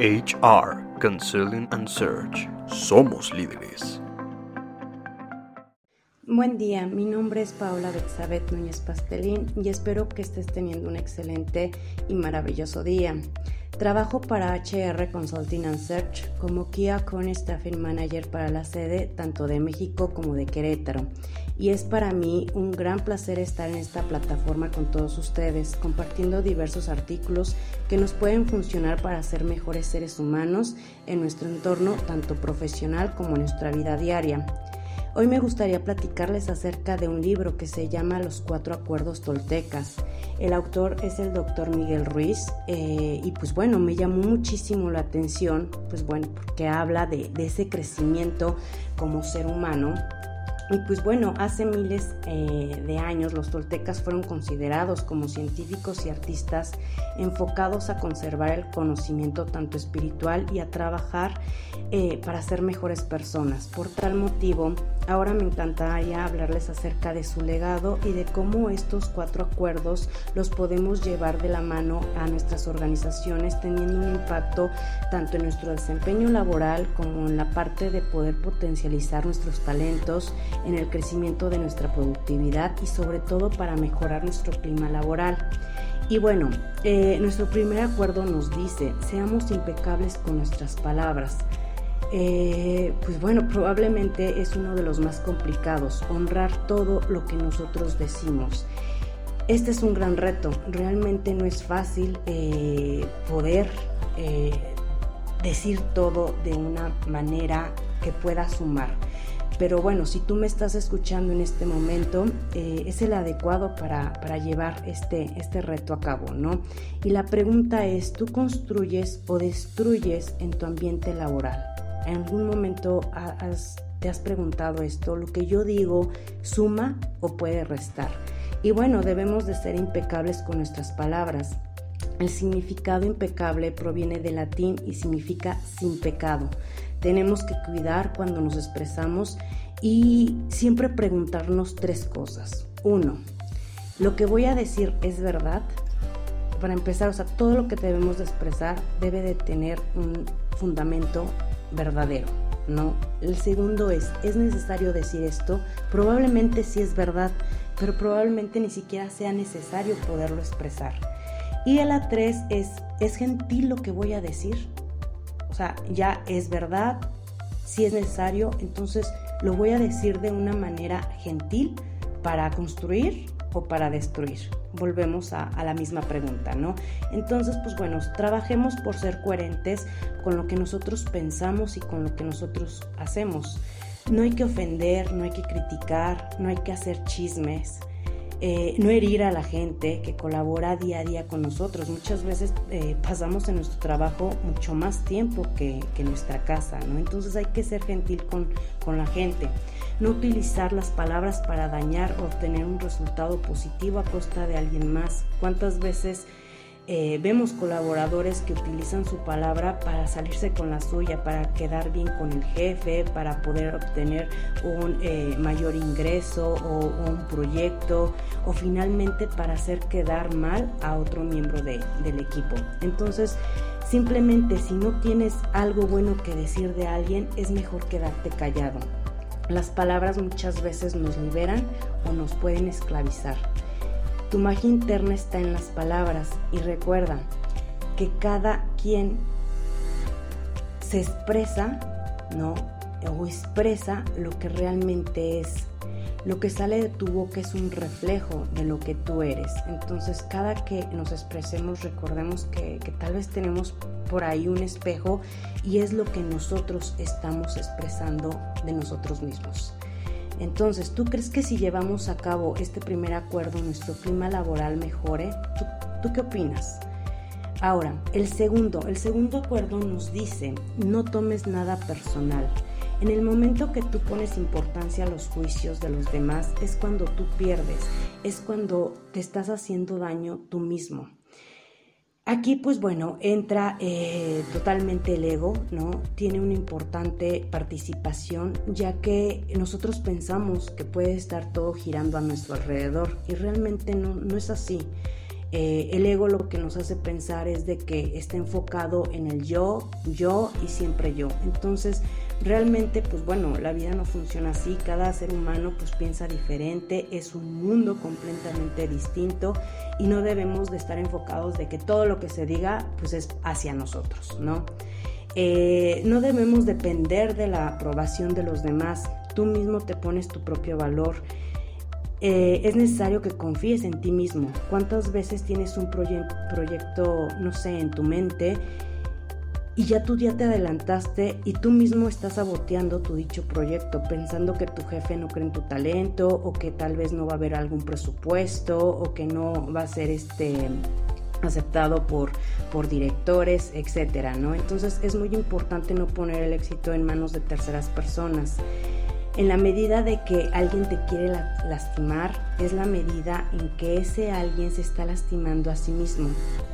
HR Consulting and Search. Somos líderes. Buen día, mi nombre es Paola Betsabet Núñez Pastelín y espero que estés teniendo un excelente y maravilloso día. Trabajo para HR Consulting and Search como Key Account Staffing Manager para la sede tanto de México como de Querétaro. Y es para mí un gran placer estar en esta plataforma con todos ustedes, compartiendo diversos artículos que nos pueden funcionar para ser mejores seres humanos en nuestro entorno, tanto profesional como en nuestra vida diaria. Hoy me gustaría platicarles acerca de un libro que se llama Los Cuatro Acuerdos Toltecas. El autor es el doctor Miguel Ruiz eh, y pues bueno, me llamó muchísimo la atención, pues bueno, porque habla de, de ese crecimiento como ser humano y pues bueno, hace miles eh, de años los toltecas fueron considerados como científicos y artistas enfocados a conservar el conocimiento tanto espiritual y a trabajar eh, para ser mejores personas. Por tal motivo, ahora me encantaría hablarles acerca de su legado y de cómo estos cuatro acuerdos los podemos llevar de la mano a nuestras organizaciones teniendo un impacto tanto en nuestro desempeño laboral como en la parte de poder potencializar nuestros talentos en el crecimiento de nuestra productividad y sobre todo para mejorar nuestro clima laboral. Y bueno, eh, nuestro primer acuerdo nos dice, seamos impecables con nuestras palabras. Eh, pues bueno, probablemente es uno de los más complicados, honrar todo lo que nosotros decimos. Este es un gran reto, realmente no es fácil eh, poder decir todo de una manera que pueda sumar. Pero bueno, si tú me estás escuchando en este momento, eh, es el adecuado para, llevar este, este reto a cabo, ¿no? Y la pregunta es, ¿tú construyes o destruyes en tu ambiente laboral? ¿En algún momento te has preguntado esto? ¿Lo que yo digo suma o puede restar? Y bueno, debemos de ser impecables con nuestras palabras. El significado impecable proviene del latín y significa sin pecado. Tenemos que cuidar cuando nos expresamos y siempre preguntarnos tres cosas. Uno, ¿lo que voy a decir es verdad? Para empezar, o sea, todo lo que debemos de expresar debe de tener un fundamento verdadero, ¿no? El segundo es, ¿es necesario decir esto? Probablemente sí es verdad, pero probablemente ni siquiera sea necesario poderlo expresar. Y la tres es, ¿es gentil lo que voy a decir? Ya es verdad, si es necesario, entonces lo voy a decir de una manera gentil para construir o para destruir. Volvemos a, la misma pregunta, ¿no? Entonces, pues bueno, trabajemos por ser coherentes con lo que nosotros pensamos y con lo que nosotros hacemos. No hay que ofender, no hay que criticar, no hay que hacer chismes. Eh, no herir a la gente que colabora día a día con nosotros. Muchas veces eh, pasamos en nuestro trabajo mucho más tiempo que, en nuestra casa, ¿no? Entonces hay que ser gentil con, con la gente. No utilizar las palabras para dañar o obtener un resultado positivo a costa de alguien más. ¿Cuántas veces eh, vemos colaboradores que utilizan su palabra para salirse con la suya, para quedar bien con el jefe, para poder obtener un eh, mayor ingreso o, un proyecto o finalmente para hacer quedar mal a otro miembro del equipo. Entonces, simplemente si no tienes algo bueno que decir de alguien, es mejor quedarte callado. Las palabras muchas veces nos liberan o nos pueden esclavizar. Tu magia interna está en las palabras y recuerda que cada quien se expresa, ¿no? O expresa lo que realmente es. Lo que sale de tu boca es un reflejo de lo que tú eres. Entonces, cada que nos expresemos, recordemos que, que tal vez tenemos por ahí un espejo y es lo que nosotros estamos expresando de nosotros mismos. Entonces, ¿tú crees que si llevamos a cabo este primer acuerdo nuestro clima laboral mejore? ¿Tú, qué opinas? Ahora, el segundo, el segundo acuerdo nos dice, no tomes nada personal. En el momento que tú pones importancia a los juicios de los demás es cuando tú pierdes, es cuando te estás haciendo daño tú mismo. Aquí pues bueno, entra eh, totalmente el ego, ¿no? Tiene una importante participación ya que nosotros pensamos que puede estar todo girando a nuestro alrededor y realmente no, no es así. Eh, el ego lo que nos hace pensar es de que está enfocado en el yo, yo y siempre yo. Entonces, realmente, pues bueno, la vida no funciona así. Cada ser humano pues piensa diferente, es un mundo completamente distinto y no debemos de estar enfocados de que todo lo que se diga pues es hacia nosotros, ¿no? Eh, no debemos depender de la aprobación de los demás. Tú mismo te pones tu propio valor. Eh, es necesario que confíes en ti mismo. ¿Cuántas veces tienes un proyecto, no sé, en tu mente y ya tú ya te adelantaste y tú mismo estás saboteando tu dicho proyecto, pensando que tu jefe no cree en tu talento o que tal vez no va a haber algún presupuesto o que no va a ser este aceptado por, por directores, etcétera, ¿no? Entonces es muy importante no poner el éxito en manos de terceras personas. En la medida de que alguien te quiere lastimar, es la medida en que ese alguien se está lastimando a sí mismo.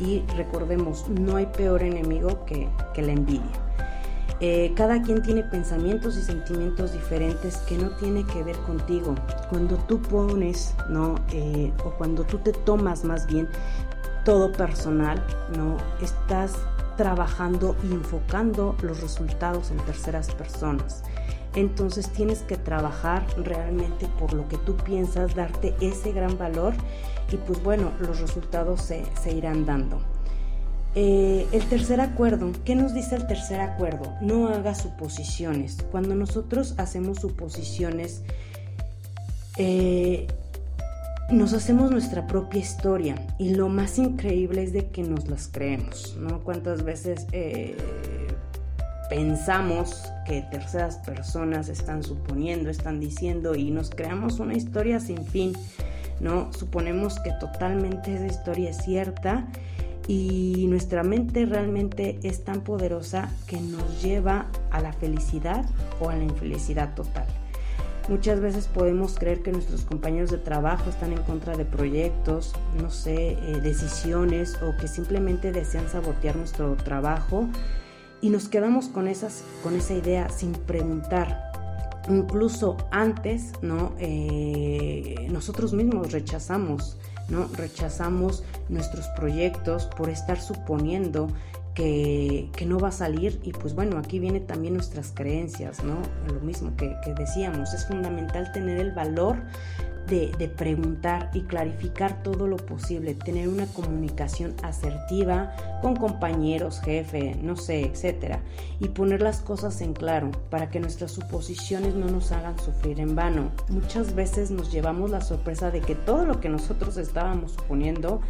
Y recordemos, no hay peor enemigo que, la envidia. Eh, cada quien tiene pensamientos y sentimientos diferentes que no tiene que ver contigo. Cuando tú pones, ¿no? Eh, o cuando tú te tomas más bien todo personal, ¿no? Estás trabajando y enfocando los resultados en terceras personas. Entonces tienes que trabajar realmente por lo que tú piensas, darte ese gran valor y pues bueno, los resultados se, irán dando. Eh, el tercer acuerdo, ¿qué nos dice el tercer acuerdo? No haga suposiciones. Cuando nosotros hacemos suposiciones, eh, nos hacemos nuestra propia historia y lo más increíble es de que nos las creemos, ¿no? ¿Cuántas veces eh, pensamos que terceras personas están suponiendo, están diciendo y nos creamos una historia sin fin, ¿no? Suponemos que totalmente esa historia es cierta y nuestra mente realmente es tan poderosa que nos lleva a la felicidad o a la infelicidad total. Muchas veces podemos creer que nuestros compañeros de trabajo están en contra de proyectos, no sé, eh, decisiones o que simplemente desean sabotear nuestro trabajo y nos quedamos con, esas, con esa idea sin preguntar. Incluso antes, ¿no? Eh, nosotros mismos rechazamos, ¿no? Rechazamos nuestros proyectos por estar suponiendo que, no va a salir y pues bueno, aquí viene también nuestras creencias, ¿no? Lo mismo que, que decíamos, es fundamental tener el valor de, preguntar y clarificar todo lo posible, tener una comunicación asertiva con compañeros, jefe, no sé, etcétera, y poner las cosas en claro para que nuestras suposiciones no nos hagan sufrir en vano. Muchas veces nos llevamos la sorpresa de que todo lo que nosotros estábamos suponiendo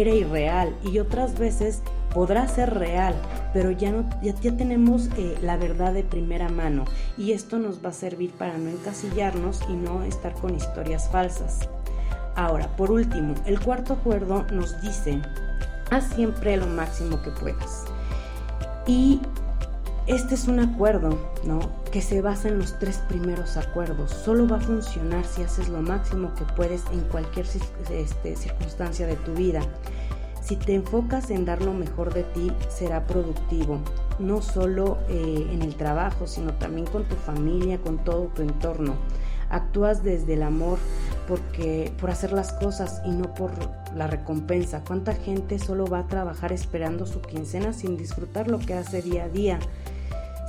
era irreal y otras veces podrá ser real, pero ya, no, ya, tenemos eh, la verdad de primera mano y esto nos va a servir para no encasillarnos y no estar con historias falsas. Ahora, por último, el cuarto acuerdo nos dice, haz siempre lo máximo que puedas. Y este es un acuerdo, ¿no? Que se basa en los tres primeros acuerdos. Solo va a funcionar si haces lo máximo que puedes en cualquier este, circunstancia de tu vida. Si te enfocas en dar lo mejor de ti, será productivo, no solo eh, en el trabajo, sino también con tu familia, con todo tu entorno. Actúas desde el amor porque por hacer las cosas y no por la recompensa. ¿Cuánta gente solo va a trabajar esperando su quincena sin disfrutar lo que hace día a día?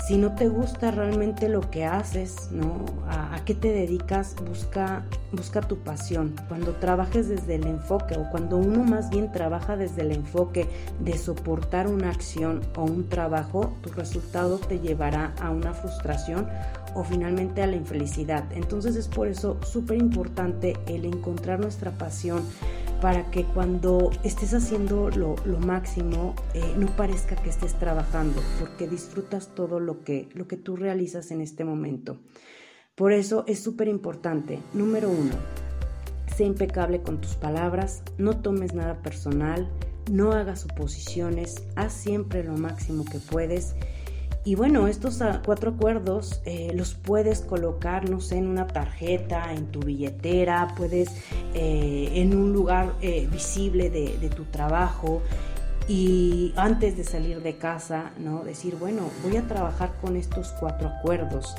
Si no te gusta realmente lo que haces, ¿no? A, qué te dedicas, busca, busca tu pasión. Cuando trabajes desde el enfoque o cuando uno más bien trabaja desde el enfoque de soportar una acción o un trabajo, tu resultado te llevará a una frustración o finalmente a la infelicidad. Entonces es por eso súper importante el encontrar nuestra pasión para que cuando estés haciendo lo, máximo eh, no parezca que estés trabajando, porque disfrutas todo lo que, lo que tú realizas en este momento. Por eso es súper importante, número uno, sé impecable con tus palabras, no tomes nada personal, no hagas suposiciones, haz siempre lo máximo que puedes y bueno, estos ah, cuatro acuerdos eh, los puedes colocar, no sé, en una tarjeta, en tu billetera, puedes eh, en un lugar eh, visible de, de, tu trabajo y antes de salir de casa, ¿no? Decir, bueno, voy a trabajar con estos cuatro acuerdos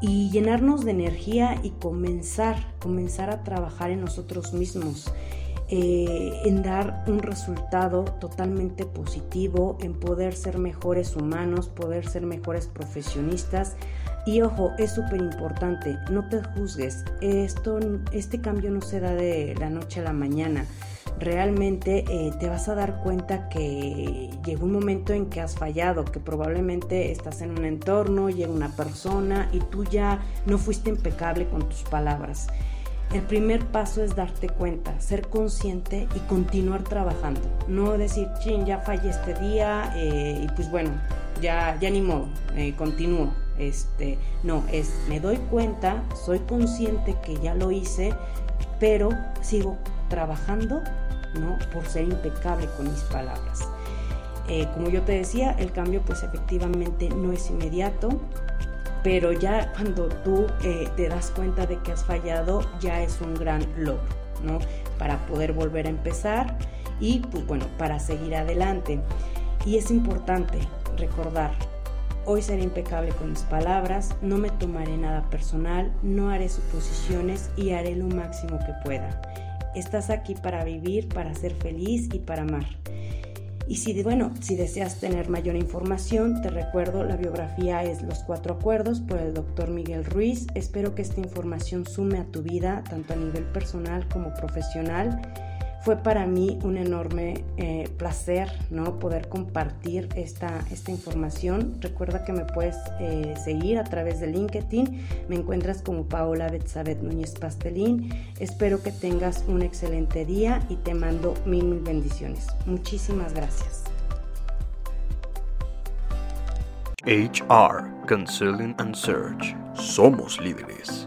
y llenarnos de energía y comenzar, comenzar a trabajar en nosotros mismos. Eh, en dar un resultado totalmente positivo, en poder ser mejores humanos, poder ser mejores profesionistas. Y ojo, es súper importante, no te juzgues, esto, este cambio no se da de la noche a la mañana realmente eh, te vas a dar cuenta que llegó un momento en que has fallado, que probablemente estás en un entorno, llega una persona y tú ya no fuiste impecable con tus palabras. El primer paso es darte cuenta, ser consciente y continuar trabajando. No decir, ching, ya fallé este día eh, y pues bueno, ya, ya ni modo, eh, continúo. Este, no, es me doy cuenta, soy consciente que ya lo hice, pero sigo trabajando ¿no? por ser impecable con mis palabras. Eh, como yo te decía, el cambio pues efectivamente no es inmediato, pero ya cuando tú eh, te das cuenta de que has fallado, ya es un gran logro, ¿no? Para poder volver a empezar y pues bueno, para seguir adelante. Y es importante recordar, hoy seré impecable con mis palabras, no me tomaré nada personal, no haré suposiciones y haré lo máximo que pueda. Estás aquí para vivir, para ser feliz y para amar. Y si, bueno, si deseas tener mayor información, te recuerdo, la biografía es Los Cuatro Acuerdos por el doctor Miguel Ruiz. Espero que esta información sume a tu vida, tanto a nivel personal como profesional. Fue para mí un enorme eh, placer ¿no? poder compartir esta, esta información. Recuerda que me puedes eh, seguir a través de LinkedIn. Me encuentras como Paola Betzabet Núñez Pastelín. Espero que tengas un excelente día y te mando mil, mil bendiciones. Muchísimas gracias. HR Consulting and Search. Somos líderes.